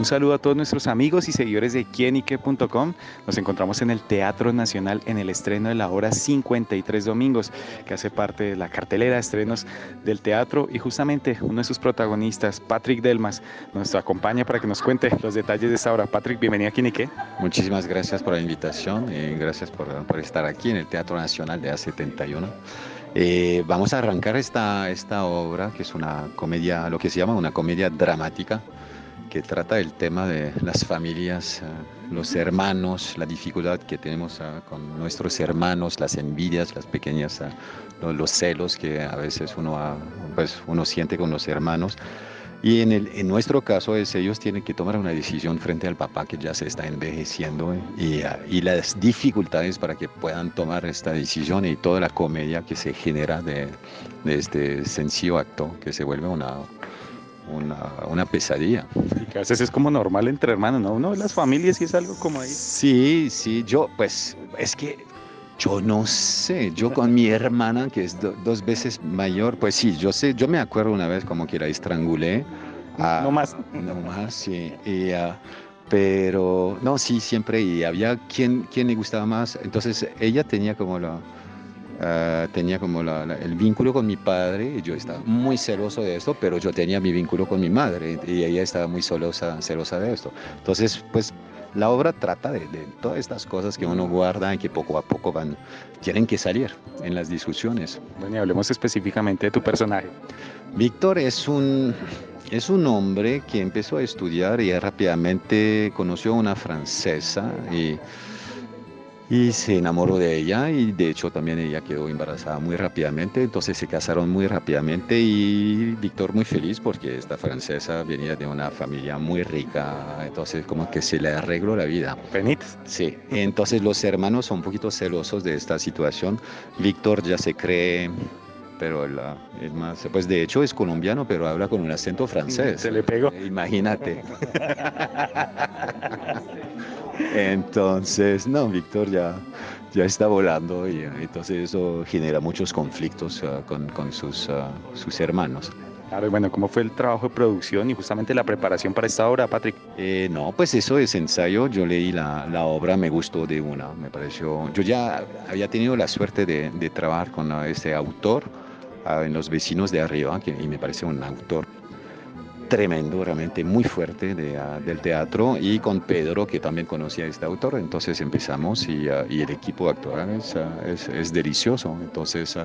Un saludo a todos nuestros amigos y seguidores de quienique.com. Nos encontramos en el Teatro Nacional en el estreno de la hora 53 domingos, que hace parte de la cartelera de estrenos del teatro y justamente uno de sus protagonistas, Patrick Delmas, nos acompaña para que nos cuente los detalles de esta hora. Patrick, bienvenido a Quienique. Muchísimas gracias por la invitación y gracias por, estar aquí en el Teatro Nacional de A71. Eh, vamos a arrancar esta obra, que es una comedia, lo que se llama una comedia dramática, que trata el tema de las familias, uh, los hermanos, la dificultad que tenemos uh, con nuestros hermanos, las envidias, las pequeñas, los, los, celos que a veces uno, pues, uno siente con los hermanos. Y en, el, en nuestro caso es ellos tienen que tomar una decisión frente al papá que ya se está envejeciendo y, y, las dificultades para que puedan tomar esta decisión y toda la comedia que se genera de, de este sencillo acto que se vuelve una, una, una, pesadilla. Y que a veces es como normal entre hermanos, ¿no? Uno de las familias y es algo como ahí. Sí, sí, yo pues es que yo no sé, yo con mi hermana, que es do, dos veces mayor, pues sí, yo sé, yo me acuerdo una vez como que la estrangulé. No más. No más, sí. Y, pero, no, sí, siempre, y había quien, quien le gustaba más. Entonces, ella tenía como la, Uh, tenía como la, la, el vínculo con mi padre y yo estaba muy celoso de esto, pero yo tenía mi vínculo con mi madre y ella estaba muy celosa, celosa de esto. Entonces, pues la obra trata de, de, todas estas cosas que uno guarda y que poco a poco van, tienen que salir en las discusiones. Bueno, y hablemos específicamente de tu personaje. Víctor es un, es un hombre que empezó a estudiar y rápidamente conoció a una francesa y y se enamoró de ella y de hecho también ella quedó embarazada muy rápidamente, entonces se casaron muy rápidamente y Víctor muy feliz porque esta francesa venía de una familia muy rica, entonces como que se le arregló la vida. Benit. Sí, entonces los hermanos son un poquito celosos de esta situación, Víctor ya se cree pero la, es más, pues de hecho es colombiano, pero habla con un acento francés. Se le pegó. Imagínate. Entonces, no, Víctor ya, ya está volando y entonces eso genera muchos conflictos uh, con, con sus, uh, sus hermanos. Claro, y bueno, ¿cómo fue el trabajo de producción y justamente la preparación para esta obra, Patrick? Eh, no, pues eso es ensayo. Yo leí la, la, obra, me gustó de una, me pareció. Yo ya había tenido la suerte de, de trabajar con este autor uh, en Los Vecinos de Arriba, que, y me parece un autor tremendo, realmente muy fuerte de, uh, del teatro y con Pedro que también conocía a este autor, entonces empezamos y, uh, y el equipo actual es, uh, es, es delicioso, entonces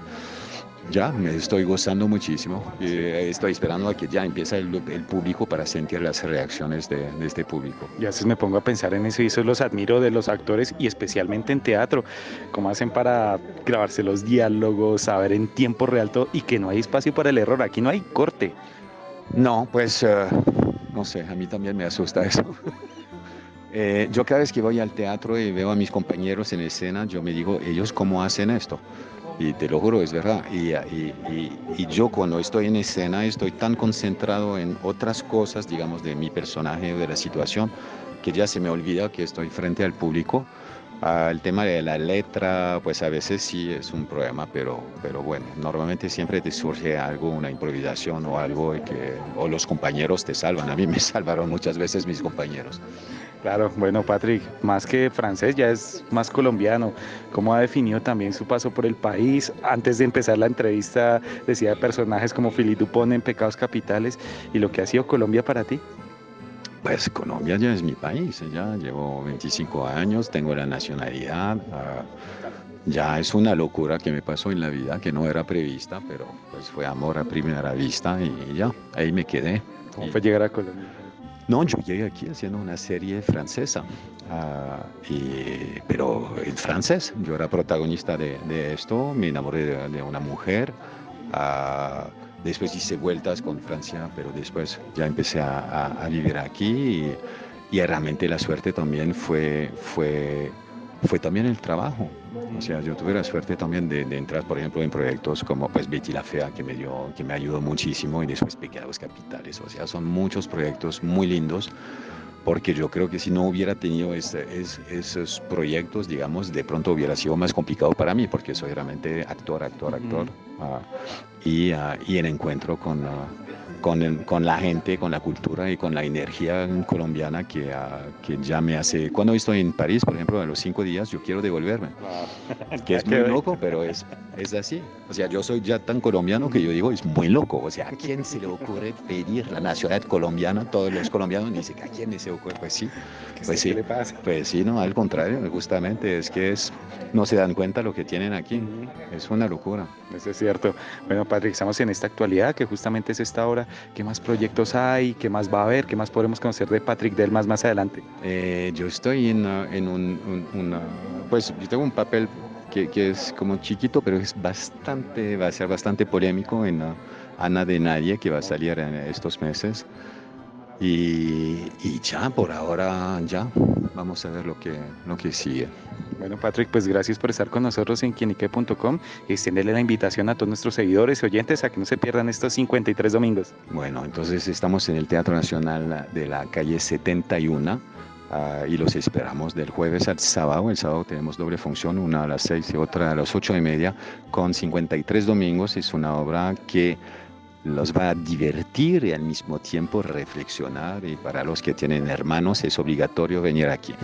ya me estoy gozando muchísimo, eh, estoy esperando a que ya empiece el, el público para sentir las reacciones de, de, este público. Y a veces me pongo a pensar en eso y eso los admiro de los actores y especialmente en teatro, cómo hacen para grabarse los diálogos, saber en tiempo real todo y que no hay espacio para el error, aquí no hay corte. No, pues uh, no sé, a mí también me asusta eso. eh, yo cada vez que voy al teatro y veo a mis compañeros en escena, yo me digo, ellos cómo hacen esto. Y te lo juro, es verdad. Y, y, yo cuando estoy en escena estoy tan concentrado en otras cosas, digamos, de mi personaje o de la situación, que ya se me olvida que estoy frente al público. El tema de la letra, pues a veces sí es un problema, pero, pero bueno, normalmente siempre te surge algo, una improvisación o algo, que, o los compañeros te salvan. A mí me salvaron muchas veces mis compañeros. Claro, bueno, Patrick, más que francés, ya es más colombiano. ¿Cómo ha definido también su paso por el país? Antes de empezar la entrevista, decía de personajes como Philippe Dupont en Pecados Capitales y lo que ha sido Colombia para ti. Pues Colombia ya es mi país, ya llevo 25 años, tengo la nacionalidad, uh, ya es una locura que me pasó en la vida, que no era prevista, pero pues fue amor a primera vista y ya, ahí me quedé. ¿Cómo fue llegar a Colombia? No, yo llegué aquí haciendo una serie francesa, uh, y, pero en francés. Yo era protagonista de, de esto, me enamoré de, de una mujer. Uh, después hice vueltas con Francia, pero después ya empecé a, a, a vivir aquí y, y, realmente la suerte también fue, fue, fue también el trabajo. O sea, yo tuve la suerte también de, de, entrar, por ejemplo, en proyectos como pues Betty la Fea, que me, dio, que me ayudó muchísimo, y después Pecados Capitales. O sea, son muchos proyectos muy lindos porque yo creo que si no hubiera tenido es, esos proyectos, digamos, de pronto hubiera sido más complicado para mí, porque soy realmente actor, actor, actor, uh -huh. uh, y, uh, y, el encuentro con, con, con, la gente, con la cultura y con la energía colombiana que, uh, que ya me hace... Cuando estoy en París, por ejemplo, a los cinco días, yo quiero devolverme. Que es muy loco, pero es, es así. O sea, yo soy ya tan colombiano que yo digo, es muy loco. O sea, ¿a quién se le ocurre pedir la nacionalidad colombiana? Todos los colombianos dicen, ¿a quién se le ocurre? Pues sí, pues sí. ¿Qué le pasa? Pues sí, no, al contrario, justamente es que es, no se dan cuenta lo que tienen aquí. Es una locura. Eso es cierto. Bueno, Patrick, estamos en esta actualidad que justamente es esta hora. ¿Qué más proyectos hay? ¿Qué más va a haber? ¿Qué más podremos conocer de Patrick Delmas más adelante? Eh, yo estoy en, en un, una, pues yo tengo un papel que, que, es como chiquito, pero es bastante, va a ser bastante polémico en uh, Ana de Nadie, que va a salir en estos meses. Y, y, ya, por ahora, ya, vamos a ver lo que, lo que sigue. Bueno, Patrick, pues gracias por estar con nosotros en quienique.com y extenderle la invitación a todos nuestros seguidores y oyentes a que no se pierdan estos 53 domingos. Bueno, entonces estamos en el Teatro Nacional de la calle 71 uh, y los esperamos del jueves al sábado. El sábado tenemos doble función, una a las 6 y otra a las 8 y media, con 53 domingos. Es una obra que los va a divertir y al mismo tiempo reflexionar y para los que tienen hermanos es obligatorio venir aquí.